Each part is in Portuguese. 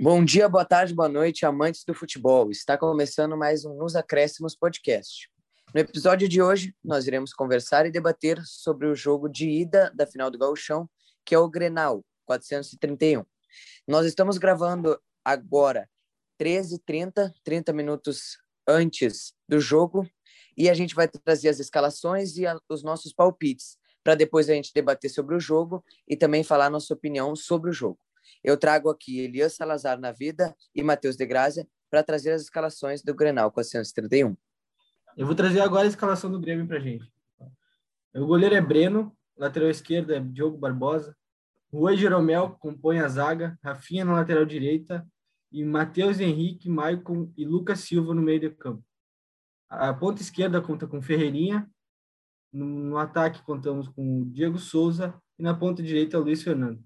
Bom dia, boa tarde, boa noite, amantes do futebol. Está começando mais um Nos Acréscimos Podcast. No episódio de hoje, nós iremos conversar e debater sobre o jogo de ida da final do Gauchão, que é o Grenal 431. Nós estamos gravando agora 13h30, 30 minutos antes do jogo, e a gente vai trazer as escalações e a, os nossos palpites, para depois a gente debater sobre o jogo e também falar nossa opinião sobre o jogo. Eu trago aqui Elias Salazar na vida e Matheus de Grazia para trazer as escalações do Grenal 431. Eu vou trazer agora a escalação do Grêmio para gente. O goleiro é Breno, lateral esquerdo é Diogo Barbosa, Rui Jeromel compõe a zaga, Rafinha na lateral direita e Matheus Henrique, Maicon e Lucas Silva no meio do campo. A ponta esquerda conta com Ferreirinha, no, no ataque contamos com Diego Souza e na ponta direita Luiz Fernando.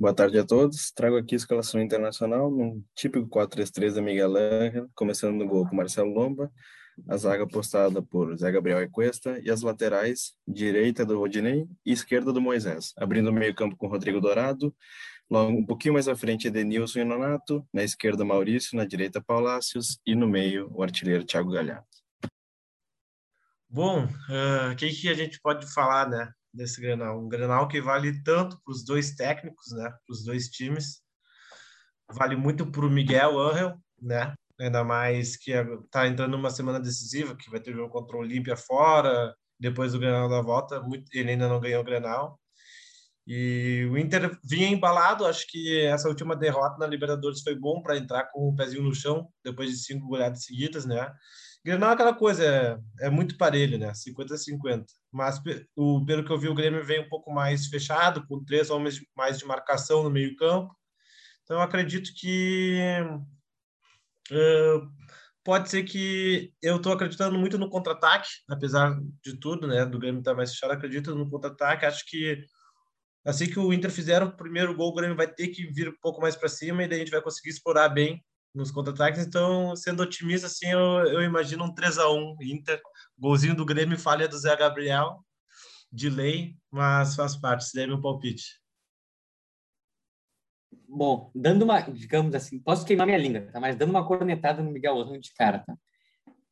Boa tarde a todos. Trago aqui a escalação internacional, num típico 4-3-3 da Miguel Angel, começando no gol com Marcelo Lomba, a zaga postada por Zé Gabriel e Cuesta e as laterais, direita do Rodinei e esquerda do Moisés, abrindo o meio-campo com Rodrigo Dourado, logo um pouquinho mais à frente Edenilson e Nonato, na esquerda Maurício, na direita Paulácios e no meio o artilheiro Thiago Galhardo. Bom, o uh, que, que a gente pode falar, né? Desse Grenal. Um Grenal que vale tanto para os dois técnicos, né? Para os dois times. Vale muito para o Miguel Angel, né? Ainda mais que está entrando numa semana decisiva, que vai ter jogo contra o Olímpia fora, depois do Grenal da volta. Ele ainda não ganhou o Grenal. E o Inter vinha embalado, acho que essa última derrota na Libertadores foi bom para entrar com o pezinho no chão, depois de cinco goleadas seguidas, né? Grenal é aquela coisa, é, é muito parelho, né? 50-50. Mas o, pelo que eu vi, o Grêmio vem um pouco mais fechado, com três homens mais de marcação no meio-campo. Então, eu acredito que uh, pode ser que eu estou acreditando muito no contra-ataque, apesar de tudo, né? Do Grêmio estar tá mais fechado, acredito no contra-ataque. Acho que assim que o Inter fizer o primeiro gol, o Grêmio vai ter que vir um pouco mais para cima e daí a gente vai conseguir explorar bem nos contra-ataques. Então, sendo otimista, assim, eu, eu imagino um 3 a 1 Inter. Golzinho do Grêmio, falha do Zé Gabriel, de lei, mas faz parte. Esse daí é meu palpite. Bom, dando uma, digamos assim, posso queimar minha língua, tá? mas dando uma cornetada no Miguel Osmo de cara, tá?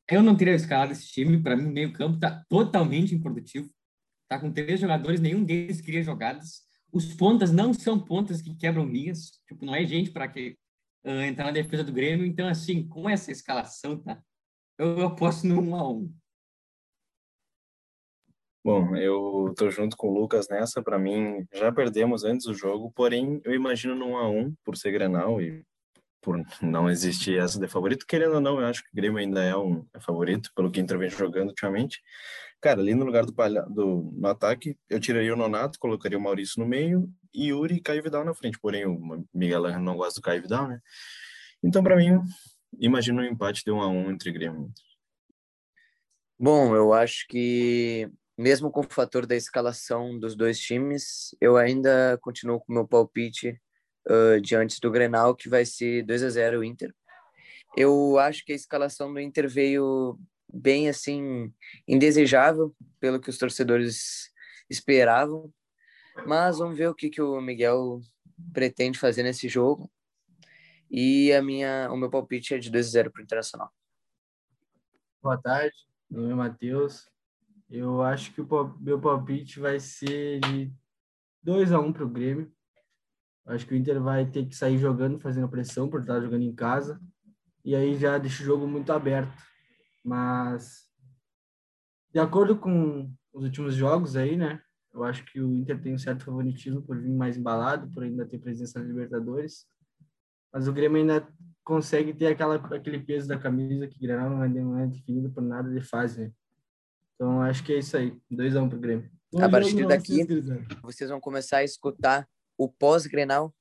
Eu não teria escalado esse time, para mim o meio-campo tá totalmente improdutivo. Tá com três jogadores, nenhum deles cria jogadas. Os pontas não são pontas que quebram linhas, tipo, não é gente para que uh, entrar na defesa do Grêmio. Então, assim, com essa escalação, tá? Eu aposto no 1 a 1 Bom, eu tô junto com o Lucas nessa. Para mim, já perdemos antes do jogo, porém, eu imagino no 1 a 1 por ser Grenal e por não existir essa de favorito. Querendo ou não, eu acho que o Grêmio ainda é um é favorito, pelo que Inter vem jogando ultimamente. Cara, ali no lugar do, palha, do no ataque, eu tiraria o Nonato, colocaria o Maurício no meio e Yuri e Caio Vidal na frente. Porém, o Miguel não gosta do Caio Vidal, né? Então, para mim, imagino um empate de 1 a 1 entre Grêmio. Bom, eu acho que mesmo com o fator da escalação dos dois times, eu ainda continuo com o meu palpite uh, diante do Grenal, que vai ser 2 a 0 o Inter. Eu acho que a escalação do Inter veio bem assim indesejável pelo que os torcedores esperavam, mas vamos ver o que que o Miguel pretende fazer nesse jogo. E a minha o meu palpite é de 2 a 0 para o Internacional. Boa tarde, meu nome é Matheus. Eu acho que o meu palpite vai ser de 2 a 1 para o Grêmio. Acho que o Inter vai ter que sair jogando, fazendo pressão por estar jogando em casa. E aí já deixa o jogo muito aberto. Mas, de acordo com os últimos jogos aí, né? Eu acho que o Inter tem um certo favoritismo por vir mais embalado, por ainda ter presença na Libertadores. Mas o Grêmio ainda consegue ter aquela, aquele peso da camisa que o Granal não é, não é definido por nada de fase, né? Então, acho que é isso aí. 2x1 um pro Grêmio. a partir daqui, vocês vão começar a escutar o pós-Grenal,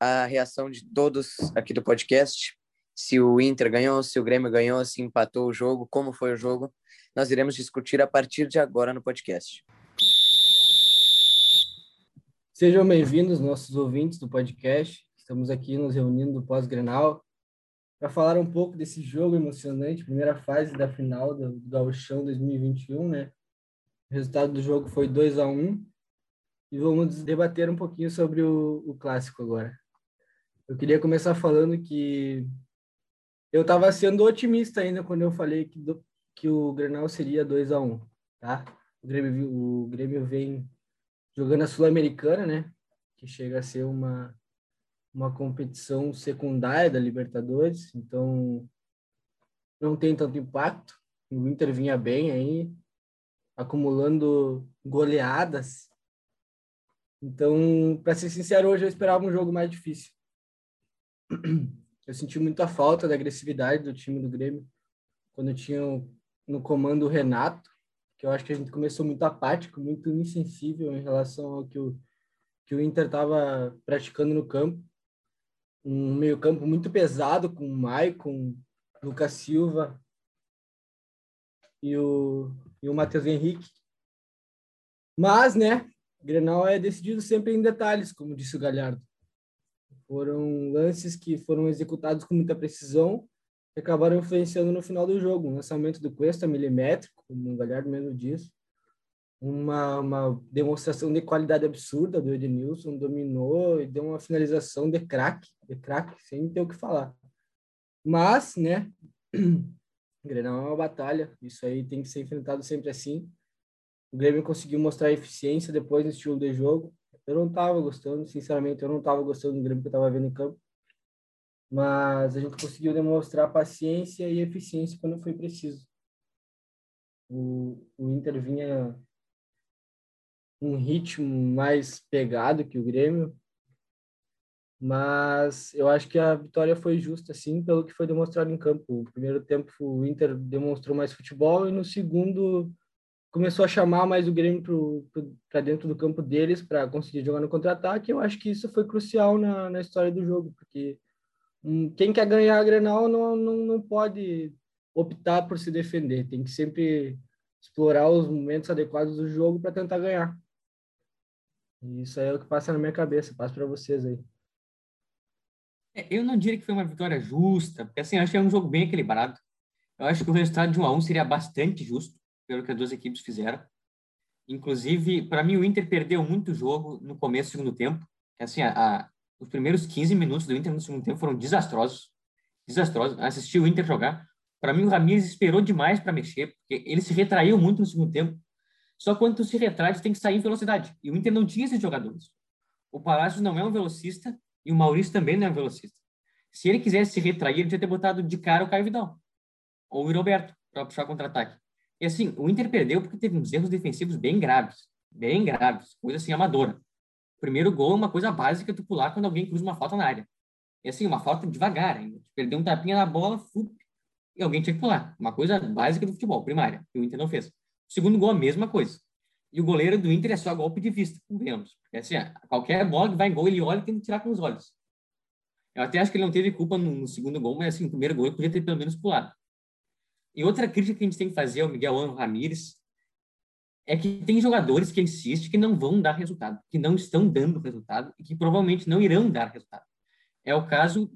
a reação de todos aqui do podcast se o Inter ganhou, se o Grêmio ganhou, se empatou o jogo, como foi o jogo. Nós iremos discutir a partir de agora no podcast. Sejam bem-vindos, nossos ouvintes do podcast. Estamos aqui nos reunindo do pós-Grenal para falar um pouco desse jogo emocionante, primeira fase da final do Gauchão 2021, né? O resultado do jogo foi 2 a 1 e vamos debater um pouquinho sobre o, o clássico agora. Eu queria começar falando que eu estava sendo otimista ainda quando eu falei que, do, que o Grenal seria 2 a 1 um, tá? O Grêmio, o Grêmio vem jogando a Sul-Americana, né? Que chega a ser uma, uma competição secundária da Libertadores, então não tem tanto impacto. O Inter vinha bem aí, acumulando goleadas. Então, para ser sincero, hoje eu esperava um jogo mais difícil. Eu senti muita falta da agressividade do time do Grêmio quando tinha no comando o Renato, que eu acho que a gente começou muito apático, muito insensível em relação ao que o, que o Inter estava praticando no campo. Um meio-campo muito pesado com o Maicon, Lucas Silva e o, e o Matheus Henrique. Mas, né, Grenal é decidido sempre em detalhes, como disse o Galhardo. Foram lances que foram executados com muita precisão e acabaram influenciando no final do jogo. Um lançamento do Cuesta milimétrico, como o Galhardo mesmo disse. Uma, uma demonstração de qualidade absurda do Edenilson, dominou e deu uma finalização de craque, de craque, sem ter o que falar. Mas, né, Grenal é uma batalha, isso aí tem que ser enfrentado sempre assim. O Grêmio conseguiu mostrar eficiência depois no estilo de jogo, eu não estava gostando, sinceramente, eu não estava gostando do Grêmio que eu estava vendo em campo. Mas a gente conseguiu demonstrar paciência e eficiência quando foi preciso. O, o Inter vinha um ritmo mais pegado que o Grêmio, mas eu acho que a vitória foi justa, sim, pelo que foi demonstrado em campo. O primeiro tempo o Inter demonstrou mais futebol e no segundo começou a chamar mais o Grêmio para dentro do campo deles para conseguir jogar no contra-ataque. Eu acho que isso foi crucial na, na história do jogo, porque um, quem quer ganhar a Grenal não, não, não pode optar por se defender, tem que sempre explorar os momentos adequados do jogo para tentar ganhar. E isso é o que passa na minha cabeça, passo para vocês aí. É, eu não diria que foi uma vitória justa, porque assim, acho que é um jogo bem equilibrado. Eu acho que o resultado de 1 a 1 seria bastante justo pelo que as duas equipes fizeram. Inclusive, para mim, o Inter perdeu muito jogo no começo do segundo tempo. Assim, a, a, os primeiros 15 minutos do Inter no segundo tempo foram desastrosos. Desastrosos. Assistir o Inter jogar. Para mim, o Ramires esperou demais para mexer, porque ele se retraiu muito no segundo tempo. Só quando tu se retrai, tu tem que sair em velocidade. E o Inter não tinha esses jogadores. O Palácio não é um velocista e o Maurício também não é um velocista. Se ele quisesse se retrair, ele tinha ter botado de cara o Caio Vidal ou o Roberto para puxar contra-ataque. E assim, o Inter perdeu porque teve uns erros defensivos bem graves, bem graves, coisa assim amadora. O primeiro gol é uma coisa básica tu pular quando alguém cruza uma falta na área. E assim, uma falta devagar ainda. Perdeu um tapinha na bola, fup, e alguém tinha que pular. Uma coisa básica do futebol, primária, que o Inter não fez. O segundo gol, a mesma coisa. E o goleiro do Inter é só golpe de vista, vemos. Porque assim, qualquer bola que vai em gol, ele olha e tem que tirar com os olhos. Eu até acho que ele não teve culpa no, no segundo gol, mas assim, no primeiro gol ele podia ter pelo menos pulado. E outra crítica que a gente tem que fazer ao Miguel Ano Ramírez é que tem jogadores que insistem que não vão dar resultado, que não estão dando resultado e que provavelmente não irão dar resultado. É o caso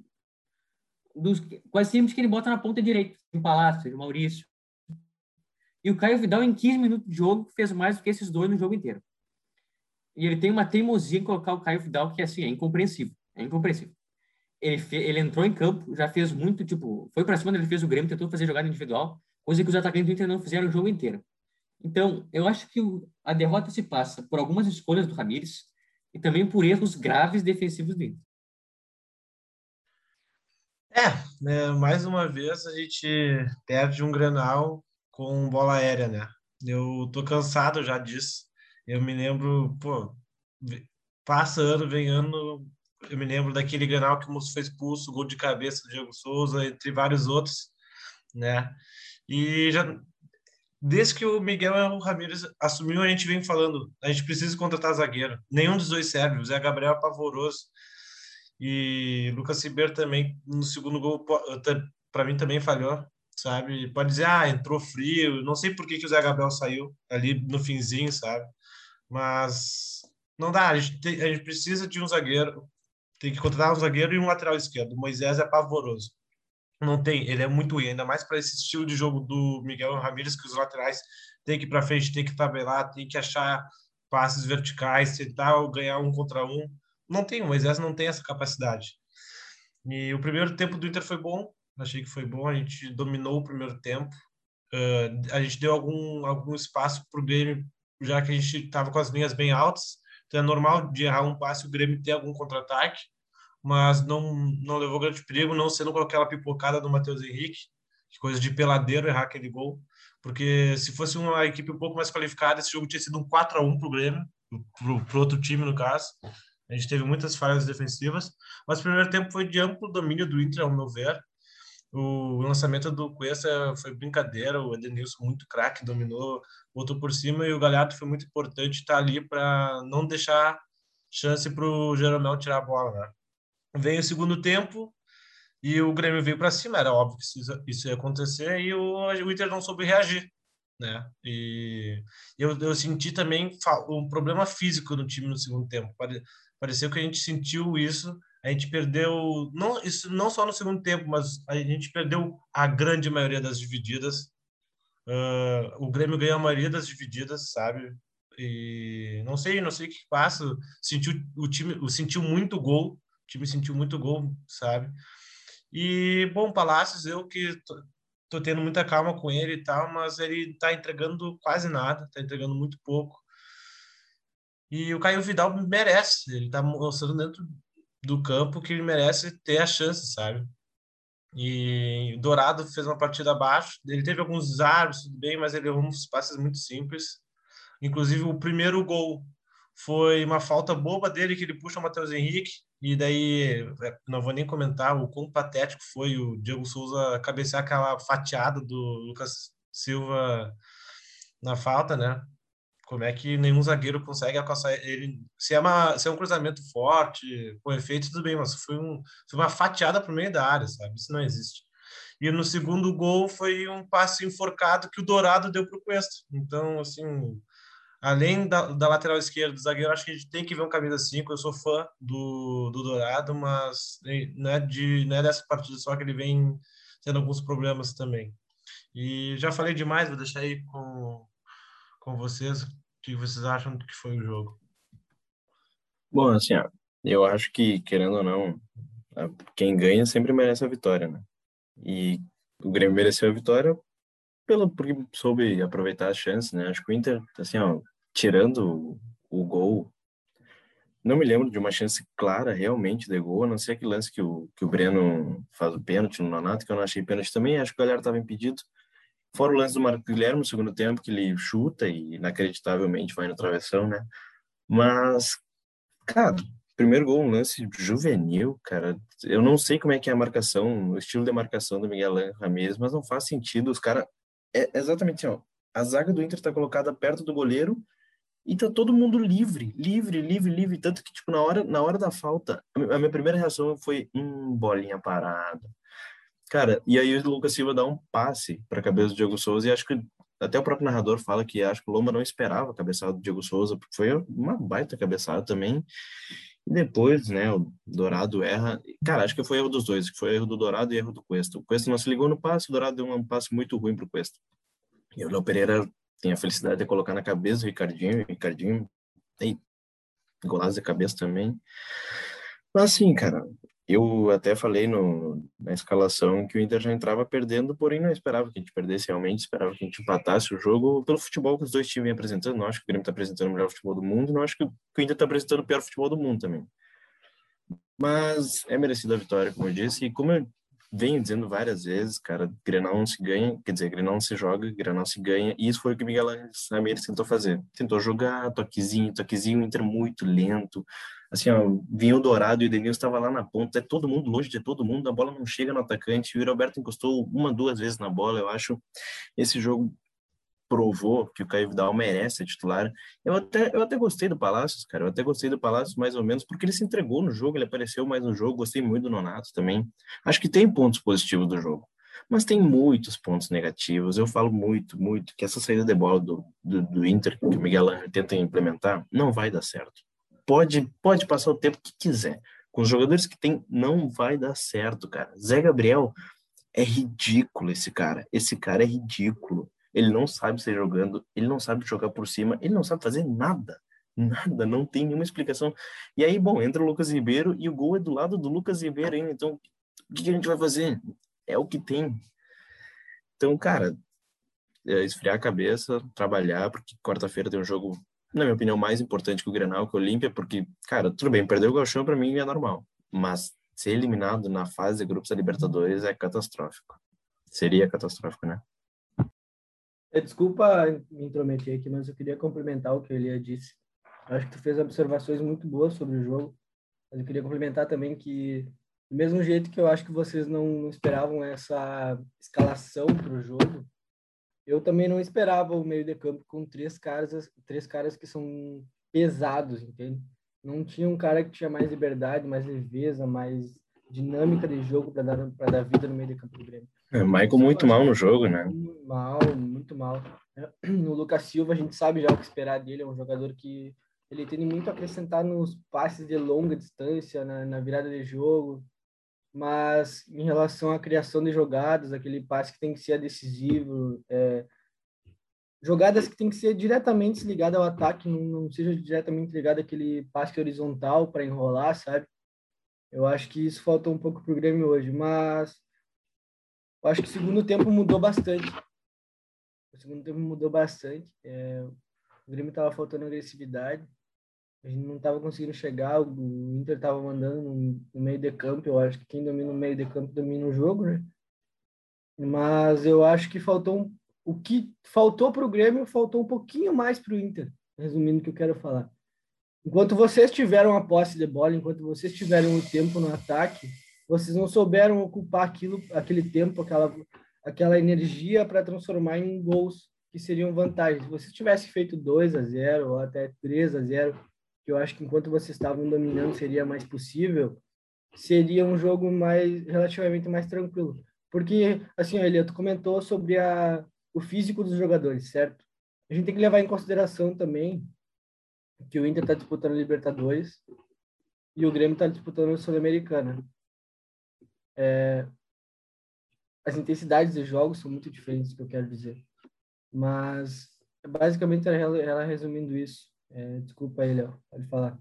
dos quase sempre que ele bota na ponta direita, o Palácio, o Maurício. E o Caio Vidal, em 15 minutos de jogo, fez mais do que esses dois no jogo inteiro. E ele tem uma teimosia em colocar o Caio Vidal que assim, é incompreensível. É incompreensível ele, ele entrou em campo, já fez muito, tipo, foi para cima, ele fez o Grêmio, tentou fazer jogada individual, coisa que os atacantes do Inter não fizeram o jogo inteiro. Então, eu acho que o, a derrota se passa por algumas escolhas do Ramires e também por erros graves defensivos do Inter. É, né, mais uma vez a gente perde um Grenal com bola aérea, né? Eu tô cansado já disso. Eu me lembro, pô, passa ano, vem ano, eu me lembro daquele Grenal que o Moço foi expulso, gol de cabeça do Diego Souza, entre vários outros, né? E já desde que o Miguel Ramírez assumiu, a gente vem falando, a gente precisa contratar zagueiro. Nenhum dos dois serve, o Zé Gabriel é pavoroso. E Lucas Ribeiro também no segundo gol para mim também falhou, sabe? Pode dizer, ah, entrou frio, não sei por que, que o Zé Gabriel saiu ali no finzinho, sabe? Mas não dá, a gente, tem, a gente precisa de um zagueiro tem que contratar um zagueiro e um lateral esquerdo. O Moisés é pavoroso. Não tem, ele é muito ruim, ainda mais para esse estilo de jogo do Miguel Ramírez, que os laterais têm que ir para frente, tem que tabelar, tem que achar passes verticais, tentar ganhar um contra um. Não tem, o Moisés não tem essa capacidade. E o primeiro tempo do Inter foi bom, achei que foi bom, a gente dominou o primeiro tempo. Uh, a gente deu algum, algum espaço para o Grêmio, já que a gente estava com as linhas bem altas. Então é normal de errar um passe o Grêmio ter algum contra-ataque, mas não, não levou grande perigo, não sendo com aquela pipocada do Matheus Henrique, que coisa de peladeiro errar aquele gol. Porque se fosse uma equipe um pouco mais qualificada, esse jogo tinha sido um 4 a 1 para o Grêmio, para o outro time, no caso. A gente teve muitas falhas defensivas, mas o primeiro tempo foi de amplo domínio do Inter, ao meu ver. O lançamento do Cuesta foi brincadeira, o Edenilson muito craque, dominou, botou por cima e o Galhardo foi muito importante estar tá ali para não deixar chance para o Jeromel tirar a bola. Né? Veio o segundo tempo e o Grêmio veio para cima, era óbvio que isso, ia acontecer e o, o Inter não soube reagir. Né? E eu, eu senti também um problema físico no time no segundo tempo. Pareceu que a gente sentiu isso. A gente perdeu, não, isso não só no segundo tempo, mas a gente perdeu a grande maioria das divididas. Uh, o Grêmio ganhou a maioria das divididas, sabe? E não sei, não sei o que passa. Sentiu o time, sentiu muito gol. O time sentiu muito gol, sabe? E bom, Palácios, eu que tô, tô tendo muita calma com ele e tal, mas ele tá entregando quase nada, tá entregando muito pouco. E o Caio Vidal merece, ele tá mostrando dentro do campo que ele merece ter a chance, sabe? E Dourado fez uma partida abaixo, ele teve alguns desarmes, tudo bem, mas ele errou uns passes muito simples. Inclusive, o primeiro gol foi uma falta boba dele que ele puxa o Matheus Henrique, e daí é, não vou nem comentar o quão patético foi o Diego Souza cabecear aquela fatiada do Lucas Silva na falta, né? Como é que nenhum zagueiro consegue alcançar ele? Se é, uma, se é um cruzamento forte, com efeito, tudo bem, mas foi, um, foi uma fatiada para o meio da área, sabe? Isso não existe. E no segundo gol foi um passe enforcado que o Dourado deu para o Cuesta. Então, assim, além da, da lateral esquerda do zagueiro, acho que a gente tem que ver um camisa 5. Eu sou fã do, do Dourado, mas não é, de, não é dessa partida só que ele vem tendo alguns problemas também. E já falei demais, vou deixar aí com, com vocês que vocês acham que foi o jogo? Bom, assim, ó, eu acho que, querendo ou não, quem ganha sempre merece a vitória, né? E o Grêmio mereceu a vitória pelo, porque soube aproveitar as chances, né? Acho que o Inter, assim, ó, tirando o, o gol, não me lembro de uma chance clara realmente de gol, a não ser aquele lance que o, que o Breno faz o pênalti no Nonato, que eu não achei pênalti também, acho que o galera estava impedido. Fora o lance do Marco Guilherme no segundo tempo, que ele chuta e inacreditavelmente vai no travessão, né? Mas, cara, primeiro gol, um lance juvenil, cara. Eu não sei como é que é a marcação, o estilo de marcação do Miguel Ramírez, mas não faz sentido. Os caras. É exatamente assim, ó. A zaga do Inter está colocada perto do goleiro e tá todo mundo livre, livre, livre, livre. Tanto que, tipo, na hora, na hora da falta, a minha primeira reação foi: hum, bolinha parada. Cara, e aí o Lucas Silva dá um passe para a cabeça do Diego Souza e acho que até o próprio narrador fala que acho que o Lomba não esperava a cabeçada do Diego Souza, porque foi uma baita cabeçada também. E depois, né, o Dourado erra. Cara, acho que foi erro dos dois, que foi erro do Dourado e erro do Cuesta. O Cuesta não se ligou no passe, o Dourado deu um passe muito ruim pro Cuesta. E o Léo Pereira tem a felicidade de colocar na cabeça o Ricardinho, o Ricardinho tem golaço de cabeça também. Mas assim, cara, eu até falei no, na escalação que o Inter já entrava perdendo, porém não esperava que a gente perdesse realmente, esperava que a gente empatasse o jogo pelo futebol que os dois times vêm apresentando. Não acho que o Grêmio está apresentando o melhor futebol do mundo, não acho que o Inter está apresentando o pior futebol do mundo também. Mas é merecida a vitória, como eu disse, e como eu venho dizendo várias vezes, cara, Grenal não se ganha, quer dizer, Grenal não se joga, Grenal se ganha, e isso foi o que Miguel Ramírez tentou fazer. Tentou jogar toquezinho, toquezinho, Inter muito lento, assim, ó, vinha o Dourado e o Denilson estava lá na ponta, é todo mundo longe de todo mundo, a bola não chega no atacante, o Roberto encostou uma, duas vezes na bola, eu acho esse jogo provou que o Caio Vidal merece a titular. Eu até, eu até gostei do Palácios, cara, eu até gostei do Palácios mais ou menos, porque ele se entregou no jogo, ele apareceu mais no jogo, gostei muito do Nonato também. Acho que tem pontos positivos do jogo, mas tem muitos pontos negativos. Eu falo muito, muito, que essa saída de bola do, do, do Inter, que o Miguel Angel tenta implementar, não vai dar certo pode, pode passar o tempo que quiser. Com os jogadores que tem, não vai dar certo, cara. Zé Gabriel é ridículo esse cara. Esse cara é ridículo. Ele não sabe ser jogando, ele não sabe jogar por cima, ele não sabe fazer nada. Nada, não tem nenhuma explicação. E aí, bom, entra o Lucas Ribeiro e o gol é do lado do Lucas Ribeiro ainda. Então, o que a gente vai fazer? É o que tem. Então, cara, é esfriar a cabeça, trabalhar, porque quarta-feira tem um jogo, na minha opinião, mais importante que o Grenal, que o Olímpia, porque, cara, tudo bem, perder o Galchão para mim é normal, mas ser eliminado na fase de grupos da Libertadores é catastrófico. Seria catastrófico, né? É, desculpa me intrometer aqui, mas eu queria complementar o que o Elia disse. Eu acho que tu fez observações muito boas sobre o jogo, mas eu queria complementar também que, do mesmo jeito que eu acho que vocês não esperavam essa escalação para o jogo, eu também não esperava o meio de campo com três caras, três caras que são pesados, entende? Não tinha um cara que tinha mais liberdade, mais leveza, mais dinâmica de jogo para dar para dar vida no meio de campo do Grêmio. É, Michael muito mal no jogo, né? Muito mal, muito mal. No Lucas Silva a gente sabe já o que esperar dele, é um jogador que ele tem muito a acrescentar nos passes de longa distância, na, na virada de jogo, mas em relação à criação de jogadas, aquele passe que tem que ser decisivo, é, jogadas que tem que ser diretamente ligada ao ataque, não, não seja diretamente ligado àquele passe horizontal para enrolar, sabe? Eu acho que isso faltou um pouco pro Grêmio hoje, mas eu acho que o segundo tempo mudou bastante. O segundo tempo mudou bastante. É, o Grêmio estava faltando agressividade a gente não estava conseguindo chegar, o Inter estava mandando no, meio de campo, eu acho que quem domina o meio de campo domina o jogo, né? Mas eu acho que faltou um, o que faltou para o Grêmio, faltou um pouquinho mais para o Inter, resumindo o que eu quero falar. Enquanto vocês tiveram a posse de bola, enquanto vocês tiveram o tempo no ataque, vocês não souberam ocupar aquilo, aquele tempo, aquela, aquela energia para transformar em gols que seriam vantagens. Se vocês tivessem feito 2 a 0 ou até 3 a 0 que eu acho que enquanto vocês estavam dominando seria mais possível, seria um jogo mais relativamente mais tranquilo. Porque, assim, Elia, tu comentou sobre a, o físico dos jogadores, certo? A gente tem que levar em consideração também que o Inter está disputando Libertadores e o Grêmio está disputando Sul-Americana. É, as intensidades dos jogos são muito diferentes, que eu quero dizer. Mas, basicamente, ela resumindo isso. É, desculpa aí, Léo, pode falar.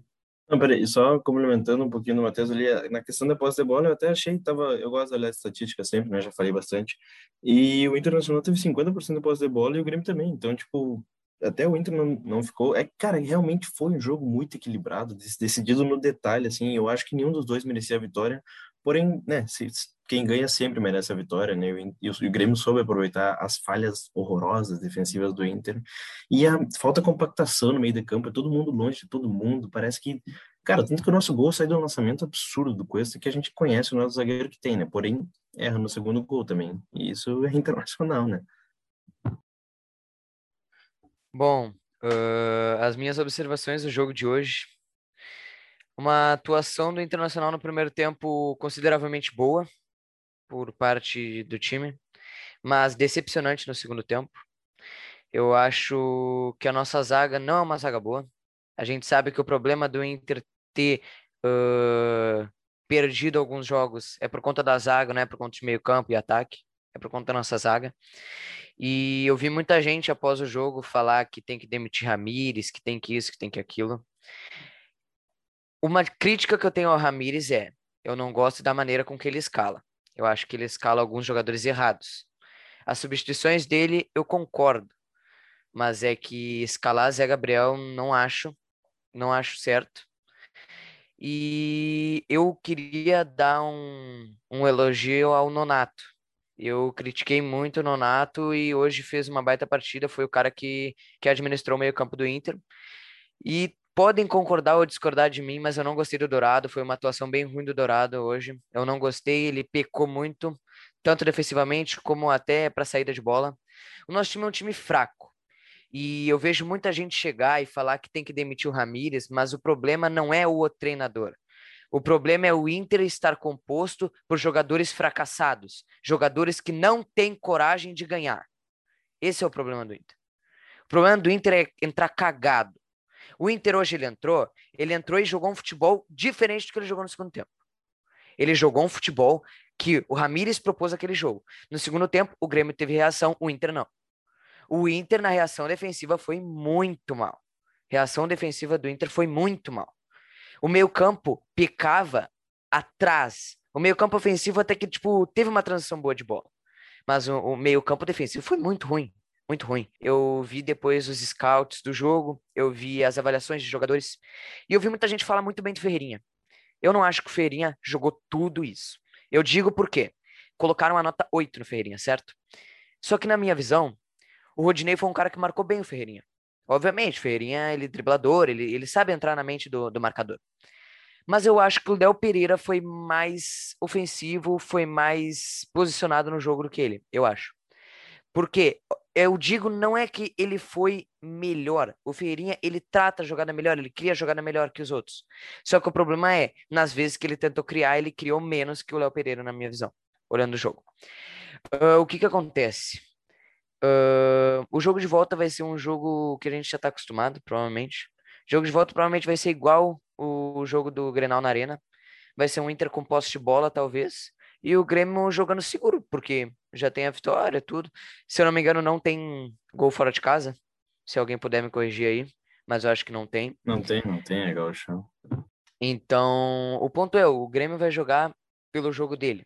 Não, peraí, só complementando um pouquinho no Matheus ali, na questão da posse de bola, eu até achei, tava, eu gosto de olhar estatística sempre, né, já falei bastante, e o Internacional teve 50% de posse de bola e o Grêmio também, então, tipo, até o Inter não, não ficou, é, cara, realmente foi um jogo muito equilibrado, decidido no detalhe, assim, eu acho que nenhum dos dois merecia a vitória, porém, né, se, quem ganha sempre merece a vitória, né? E o, o Grêmio soube aproveitar as falhas horrorosas defensivas do Inter. E a falta compactação no meio de campo, é todo mundo longe de todo mundo. Parece que, cara, tanto que o nosso gol sai do lançamento absurdo do Cuesta, que a gente conhece o nosso zagueiro que tem, né? Porém, erra no segundo gol também. E isso é internacional, né? Bom, uh, as minhas observações do jogo de hoje. Uma atuação do Internacional no primeiro tempo consideravelmente boa, por parte do time, mas decepcionante no segundo tempo. Eu acho que a nossa zaga não é uma zaga boa. A gente sabe que o problema do Inter ter uh, perdido alguns jogos é por conta da zaga, não é por conta de meio campo e ataque, é por conta da nossa zaga. E eu vi muita gente após o jogo falar que tem que demitir Ramires, que tem que isso, que tem que aquilo. Uma crítica que eu tenho ao Ramires é, eu não gosto da maneira com que ele escala. Eu acho que ele escala alguns jogadores errados. As substituições dele, eu concordo. Mas é que escalar Zé Gabriel, não acho. Não acho certo. E eu queria dar um, um elogio ao Nonato. Eu critiquei muito o Nonato e hoje fez uma baita partida. Foi o cara que, que administrou o meio-campo do Inter. E podem concordar ou discordar de mim, mas eu não gostei do Dourado. Foi uma atuação bem ruim do Dourado hoje. Eu não gostei, ele pecou muito, tanto defensivamente como até para saída de bola. O nosso time é um time fraco. E eu vejo muita gente chegar e falar que tem que demitir o Ramires, mas o problema não é o treinador. O problema é o Inter estar composto por jogadores fracassados, jogadores que não têm coragem de ganhar. Esse é o problema do Inter. O problema do Inter é entrar cagado. O Inter hoje ele entrou, ele entrou e jogou um futebol diferente do que ele jogou no segundo tempo. Ele jogou um futebol que o Ramires propôs aquele jogo. No segundo tempo, o Grêmio teve reação, o Inter não. O Inter na reação defensiva foi muito mal. reação defensiva do Inter foi muito mal. O meio-campo picava atrás. O meio-campo ofensivo até que tipo teve uma transição boa de bola. Mas o, o meio-campo defensivo foi muito ruim, muito ruim. Eu vi depois os scouts do jogo, eu vi as avaliações de jogadores e eu vi muita gente falar muito bem do Ferreirinha. Eu não acho que o Ferreirinha jogou tudo isso. Eu digo por quê? Colocaram a nota 8 no Ferreirinha, certo? Só que na minha visão, o Rodinei foi um cara que marcou bem o Ferreirinha. Obviamente, o Ferreirinha, ele é driblador, ele, ele sabe entrar na mente do, do marcador. Mas eu acho que o Léo Pereira foi mais ofensivo, foi mais posicionado no jogo do que ele, eu acho. Porque eu digo, não é que ele foi melhor. O Ferreirinha, ele trata a jogada melhor, ele cria a jogada melhor que os outros. Só que o problema é, nas vezes que ele tentou criar, ele criou menos que o Léo Pereira, na minha visão, olhando o jogo. Uh, o que que acontece? Uh, o jogo de volta vai ser um jogo que a gente já está acostumado, provavelmente. O jogo de volta provavelmente vai ser igual o jogo do Grenal na Arena. Vai ser um Inter com posse de bola, talvez. E o Grêmio jogando seguro, porque já tem a vitória, tudo. Se eu não me engano, não tem gol fora de casa. Se alguém puder me corrigir aí. Mas eu acho que não tem. Não tem, não tem, é gaúcho. Então, o ponto é, o Grêmio vai jogar pelo jogo dele.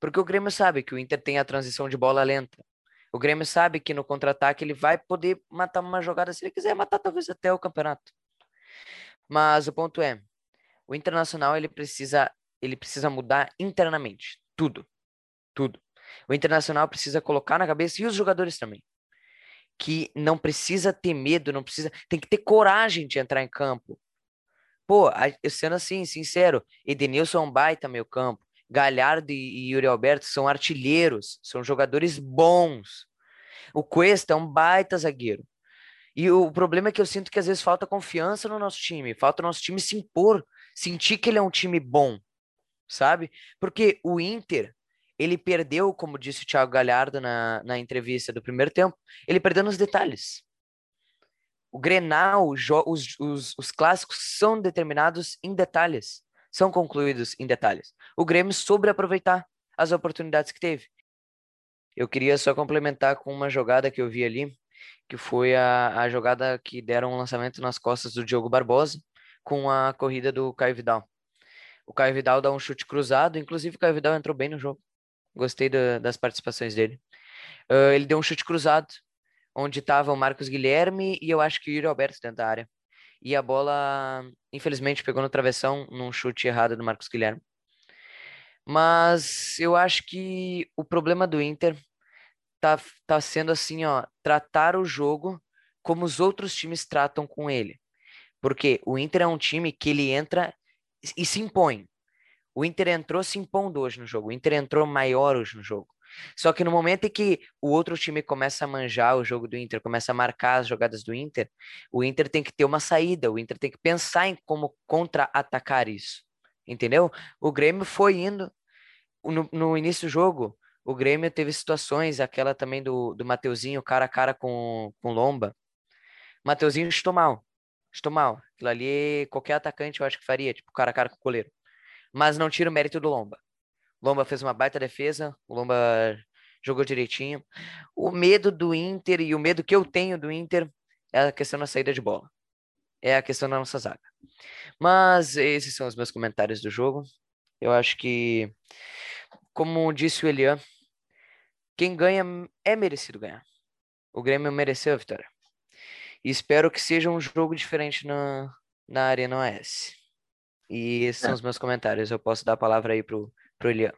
Porque o Grêmio sabe que o Inter tem a transição de bola lenta. O Grêmio sabe que no contra-ataque ele vai poder matar uma jogada se ele quiser matar talvez até o campeonato. Mas o ponto é, o Internacional ele precisa ele precisa mudar internamente, tudo. Tudo. O Internacional precisa colocar na cabeça e os jogadores também que não precisa ter medo, não precisa, tem que ter coragem de entrar em campo. Pô, sendo assim, sincero, Edenilson é um baita meio campo. Galhardo e Yuri Alberto são artilheiros, são jogadores bons. O Cuesta é um baita zagueiro. E o problema é que eu sinto que às vezes falta confiança no nosso time, falta o nosso time se impor, sentir que ele é um time bom, sabe? Porque o Inter, ele perdeu, como disse o Thiago Galhardo na, na entrevista do primeiro tempo, ele perdeu nos detalhes. O Grenal, os, os, os clássicos são determinados em detalhes são concluídos em detalhes. O Grêmio soube aproveitar as oportunidades que teve. Eu queria só complementar com uma jogada que eu vi ali, que foi a, a jogada que deram um lançamento nas costas do Diogo Barbosa com a corrida do Caio Vidal. O Caio Vidal dá um chute cruzado, inclusive o Caio Vidal entrou bem no jogo. Gostei da, das participações dele. Uh, ele deu um chute cruzado, onde estava o Marcos Guilherme e eu acho que o Yuri Alberto dentro da área e a bola, infelizmente, pegou no travessão num chute errado do Marcos Guilherme. Mas eu acho que o problema do Inter tá, tá sendo assim, ó, tratar o jogo como os outros times tratam com ele. Porque o Inter é um time que ele entra e se impõe. O Inter entrou se impondo hoje no jogo. O Inter entrou maior hoje no jogo. Só que no momento em que o outro time começa a manjar o jogo do Inter, começa a marcar as jogadas do Inter, o Inter tem que ter uma saída, o Inter tem que pensar em como contra-atacar isso. Entendeu? O Grêmio foi indo no, no, início do jogo, o Grêmio teve situações, aquela também do, do Mateuzinho cara a cara com, com Lomba. Mateuzinho estou mal. Estou mal. Aquilo ali, qualquer atacante eu acho que faria, tipo, cara a cara com o goleiro. Mas não tira o mérito do Lomba. Lomba fez uma baita defesa, o Lomba jogou direitinho. O medo do Inter e o medo que eu tenho do Inter é a questão da saída de bola. É a questão da nossa zaga. Mas esses são os meus comentários do jogo. Eu acho que, como disse o Elian, quem ganha é merecido ganhar. O Grêmio mereceu a vitória. E espero que seja um jogo diferente na, na Arena OS. E esses é. são os meus comentários. Eu posso dar a palavra aí pro pro Elian.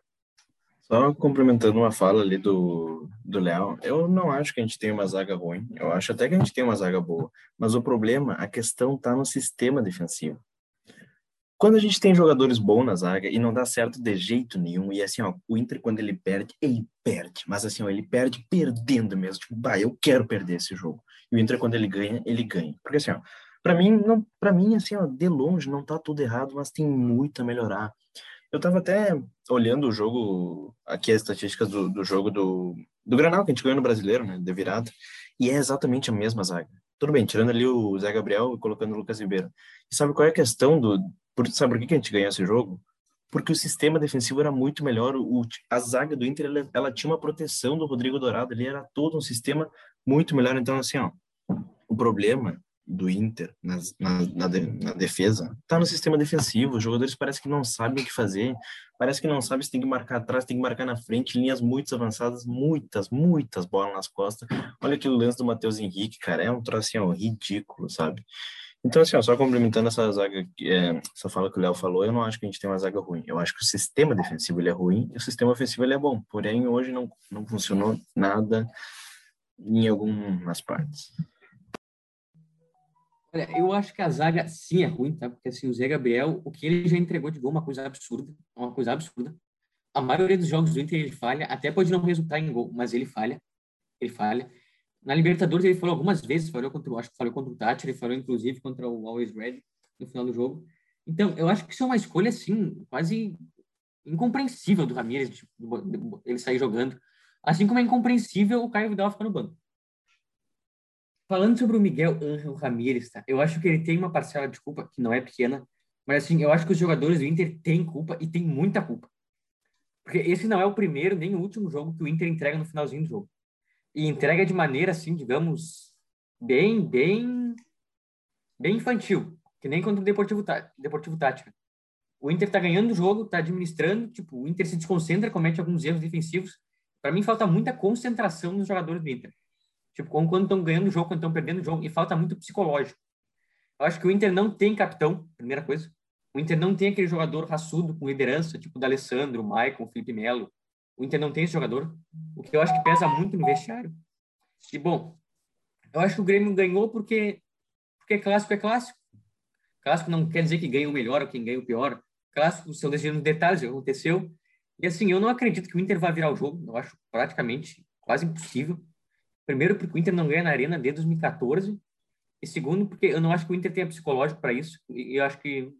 Só complementando uma fala ali do, do Léo, eu não acho que a gente tem uma zaga ruim, eu acho até que a gente tem uma zaga boa, mas o problema, a questão está no sistema defensivo. Quando a gente tem jogadores bons na zaga e não dá certo de jeito nenhum, e assim, ó, o Inter quando ele perde, ele perde, mas assim, ó, ele perde perdendo mesmo, tipo, bah, eu quero perder esse jogo. E o Inter quando ele ganha, ele ganha. Porque assim, ó, para mim, não, para mim assim, ó, de longe não tá tudo errado, mas tem muito a melhorar. Eu tava até olhando o jogo, aqui as estatísticas do, do jogo do, do Granal, que a gente ganhou no Brasileiro, né, de virada, e é exatamente a mesma zaga. Tudo bem, tirando ali o Zé Gabriel e colocando o Lucas Ribeiro. E sabe qual é a questão do... Por, sabe por que, que a gente ganhou esse jogo? Porque o sistema defensivo era muito melhor. O, a zaga do Inter, ela, ela tinha uma proteção do Rodrigo Dourado, ali era todo um sistema muito melhor. Então, assim, ó, o problema do Inter na, na, na, defesa tá no sistema defensivo. Os jogadores parece que não sabem o que fazer, parece que não sabem se tem que marcar atrás, tem que marcar na frente, linhas muito avançadas, muitas, muitas bolas nas costas. Olha aquele lance do Matheus Henrique, cara, é um troço assim, ó, ridículo, sabe? Então, assim, ó, só complementando essa zaga, é, essa fala que o Léo falou, eu não acho que a gente tem uma zaga ruim. Eu acho que o sistema defensivo ele é ruim e o sistema ofensivo ele é bom. Porém, hoje não, não funcionou nada em algumas partes. Olha, eu acho que a zaga sim é ruim, tá? Porque assim, o Zé Gabriel, o que ele já entregou de gol, é uma coisa absurda, uma coisa absurda. A maioria dos jogos do Inter ele falha, até pode não resultar em gol, mas ele falha, ele falha. Na Libertadores ele falou algumas vezes, falou contra, acho que falou contra o Tati, ele falou inclusive contra o Always Red no final do jogo. Então, eu acho que isso é uma escolha assim, quase incompreensível do Ramires, ele sair jogando. Assim como é incompreensível o Caio Vidal ficar no banco. Falando sobre o Miguel Ángel Ramírez, tá? eu acho que ele tem uma parcela de culpa que não é pequena, mas assim, eu acho que os jogadores do Inter têm culpa e têm muita culpa. Porque esse não é o primeiro nem o último jogo que o Inter entrega no finalzinho do jogo. E entrega de maneira assim, digamos, bem, bem bem infantil, que nem contra o Deportivo, Deportivo Tática. O Inter tá ganhando o jogo, tá administrando, tipo, o Inter se desconcentra, comete alguns erros defensivos. Para mim falta muita concentração nos jogadores do Inter. Tipo, quando estão ganhando o jogo, quando estão perdendo o jogo, e falta muito psicológico. Eu acho que o Inter não tem capitão, primeira coisa. O Inter não tem aquele jogador raçudo com liderança, tipo o D'Alessandro, o Maicon, o Felipe Melo. O Inter não tem esse jogador, o que eu acho que pesa muito no vestiário. E, bom, eu acho que o Grêmio ganhou porque, porque clássico é clássico. Clássico não quer dizer que ganha o melhor ou quem ganha o pior. Clássico são decididos detalhes, aconteceu. E, assim, eu não acredito que o Inter vá virar o jogo. Eu acho praticamente quase impossível. Primeiro, porque o Inter não ganha na Arena desde 2014. E segundo, porque eu não acho que o Inter tenha psicológico para isso. E eu acho que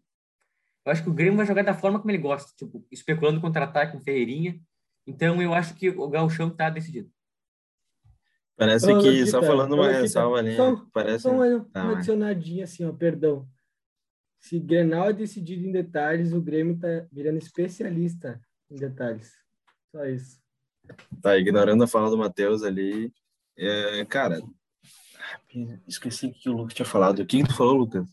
eu acho que o Grêmio vai jogar da forma como ele gosta, tipo, especulando contra-ataque com Ferreirinha. Então eu acho que o Gauchão está decidido. Parece que, só falando uma ressalva ali, só, parece... Só uma, tá, uma adicionadinha assim, ó, perdão. Se Grenal é decidido em detalhes, o Grêmio tá virando especialista detalhes. Só isso. Tá, ignorando a fala do Matheus ali, é, cara, esqueci o que o Lucas tinha falado. O que tu falou, Lucas?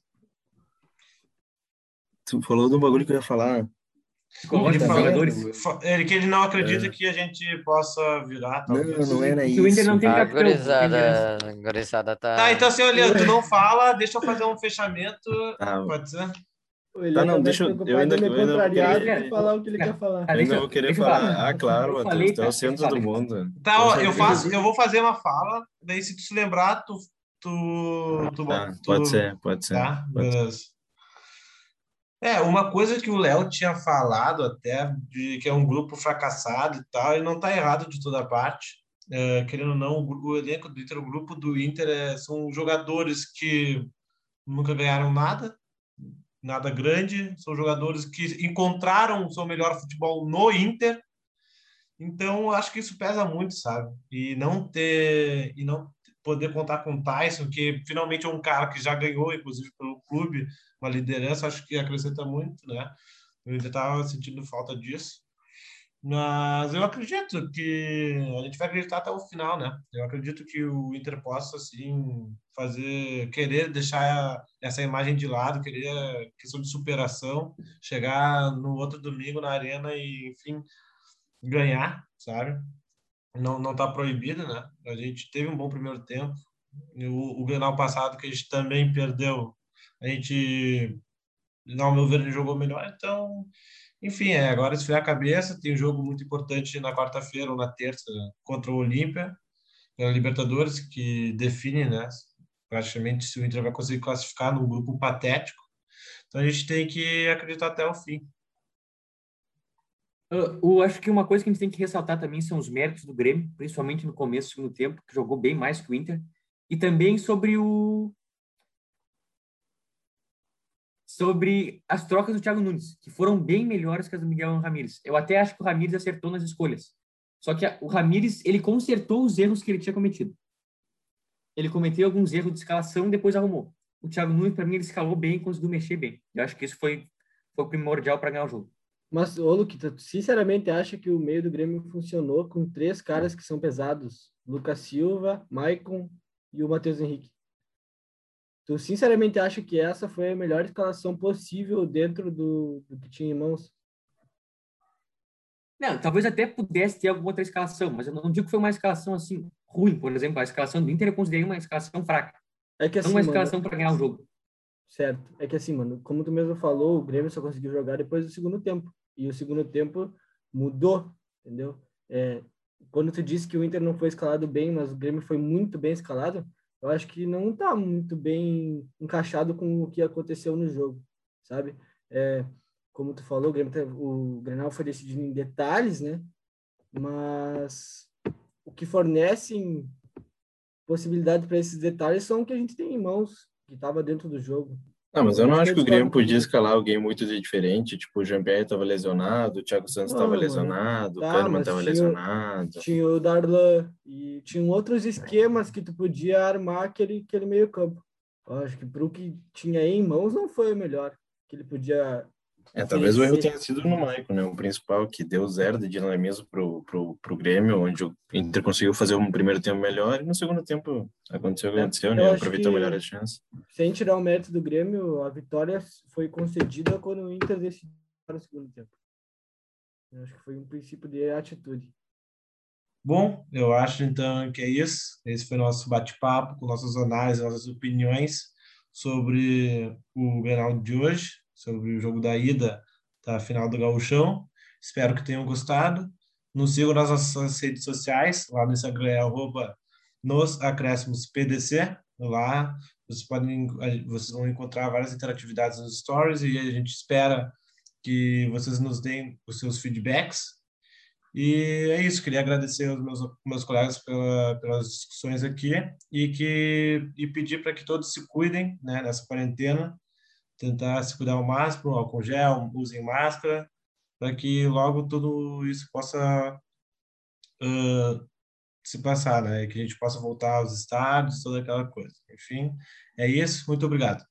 Tu falou do bagulho que eu ia falar. Ele, fala, ele que ele não acredita é. que a gente possa virar. Talvez. Não, não era isso. O Inter não tem ah, gurizada, gurizada tá. Tá, então, senhor Leandro, tu não fala, deixa eu fazer um fechamento. Ah, pode ser? Ele tá, não, deixa eu. Eu ainda, eu ainda querer... falar o que ele quer falar. Eu ainda vou querer falar. Ah, claro, Matheus, tu é o centro do mundo. Tá, ó, eu, faço, eu vou fazer uma fala, daí se tu se lembrar, tu. tu, tu, tá, tu pode ser, pode ser. Tá, pode. Ser. É, uma coisa que o Léo tinha falado até, de que é um grupo fracassado e tal, e não está errado de toda parte. É, querendo ou não, o, o elenco do Inter, o grupo do Inter, é, são jogadores que nunca ganharam nada, nada grande. São jogadores que encontraram o seu melhor futebol no Inter. Então, acho que isso pesa muito, sabe? E não ter e não poder contar com o Tyson, que finalmente é um cara que já ganhou, inclusive pelo clube, uma liderança, acho que acrescenta muito, né? Eu ainda estava sentindo falta disso. Mas eu acredito que a gente vai acreditar até o final, né? Eu acredito que o Inter possa, assim, fazer, querer deixar essa imagem de lado, querer questão de superação, chegar no outro domingo na arena e, enfim, ganhar, sabe? Não, não tá proibido, né? A gente teve um bom primeiro tempo. O, o Grenal passado, que a gente também perdeu, a gente, ao meu ver, jogou melhor, então enfim, é, agora esfriar a cabeça. Tem um jogo muito importante na quarta-feira ou na terça contra o Olímpia, pela Libertadores, que define, né, praticamente se o Inter vai conseguir classificar num grupo patético. Então a gente tem que acreditar até o fim. Eu, acho que uma coisa que a gente tem que ressaltar também são os méritos do Grêmio, principalmente no começo do segundo tempo, que jogou bem mais que o Inter, e também sobre o, sobre as trocas do Thiago Nunes, que foram bem melhores que as do Miguel Ramírez. Eu até acho que o Ramírez acertou nas escolhas. Só que o Ramírez, ele consertou os erros que ele tinha cometido. Ele cometeu alguns erros de escalação e depois arrumou. O Thiago Nunes, para mim, ele escalou bem conseguiu mexer bem. Eu acho que isso foi, foi primordial para ganhar o jogo. Mas, ô Luquita, tu sinceramente acha que o meio do Grêmio funcionou com três caras que são pesados? Lucas Silva, Maicon e o Matheus Henrique. Tu sinceramente acha que essa foi a melhor escalação possível dentro do, do que tinha em mãos? Não, talvez até pudesse ter alguma outra escalação, mas eu não digo que foi uma escalação assim ruim, por exemplo, a escalação do Inter eu considerei uma escalação fraca. É que assim, não uma mano, escalação para ganhar o jogo. Certo. É que assim, mano, como tu mesmo falou, o Grêmio só conseguiu jogar depois do segundo tempo. E o segundo tempo mudou, entendeu? É, quando tu disse que o Inter não foi escalado bem, mas o Grêmio foi muito bem escalado, eu acho que não está muito bem encaixado com o que aconteceu no jogo, sabe? É, como tu falou, o, Grêmio, o Grenal foi decidido em detalhes, né? Mas o que fornece possibilidade para esses detalhes são o que a gente tem em mãos, que estava dentro do jogo. Não, mas eu não acho que o Grêmio podia escalar alguém muito diferente. Tipo, o Jean-Pierre estava lesionado, o Thiago Santos estava lesionado, tá, o Kahneman estava lesionado. Tinha o Darlan e tinham outros esquemas que tu podia armar aquele, aquele meio campo. Eu acho que para o que tinha aí em mãos não foi o melhor que ele podia é, talvez o erro tenha sido no Maicon, né? O principal que deu zero de dinamismo pro, pro, pro Grêmio, onde o Inter conseguiu fazer um primeiro tempo melhor e no segundo tempo aconteceu o que é, aconteceu, né? Aproveitou melhor a chance. Sem tirar o mérito do Grêmio, a vitória foi concedida quando o Inter decidiu no segundo tempo. Eu acho que foi um princípio de atitude. Bom, eu acho então que é isso. Esse foi nosso bate-papo com nossas análises, nossas opiniões sobre o Grenal de hoje sobre o jogo da ida da final do Gauchão. Espero que tenham gostado. Nos sigam nas nossas redes sociais, lá no Instagram é arroba nos acréscimos PDC. Lá vocês, podem, vocês vão encontrar várias interatividades nos stories e a gente espera que vocês nos deem os seus feedbacks. E é isso, queria agradecer aos meus, meus colegas pela, pelas discussões aqui e, que, e pedir para que todos se cuidem né, nessa quarentena tentar se cuidar ao máximo, álcool gel, usem máscara, para que logo tudo isso possa uh, se passar, né? Que a gente possa voltar aos estados, toda aquela coisa. Enfim, é isso. Muito obrigado.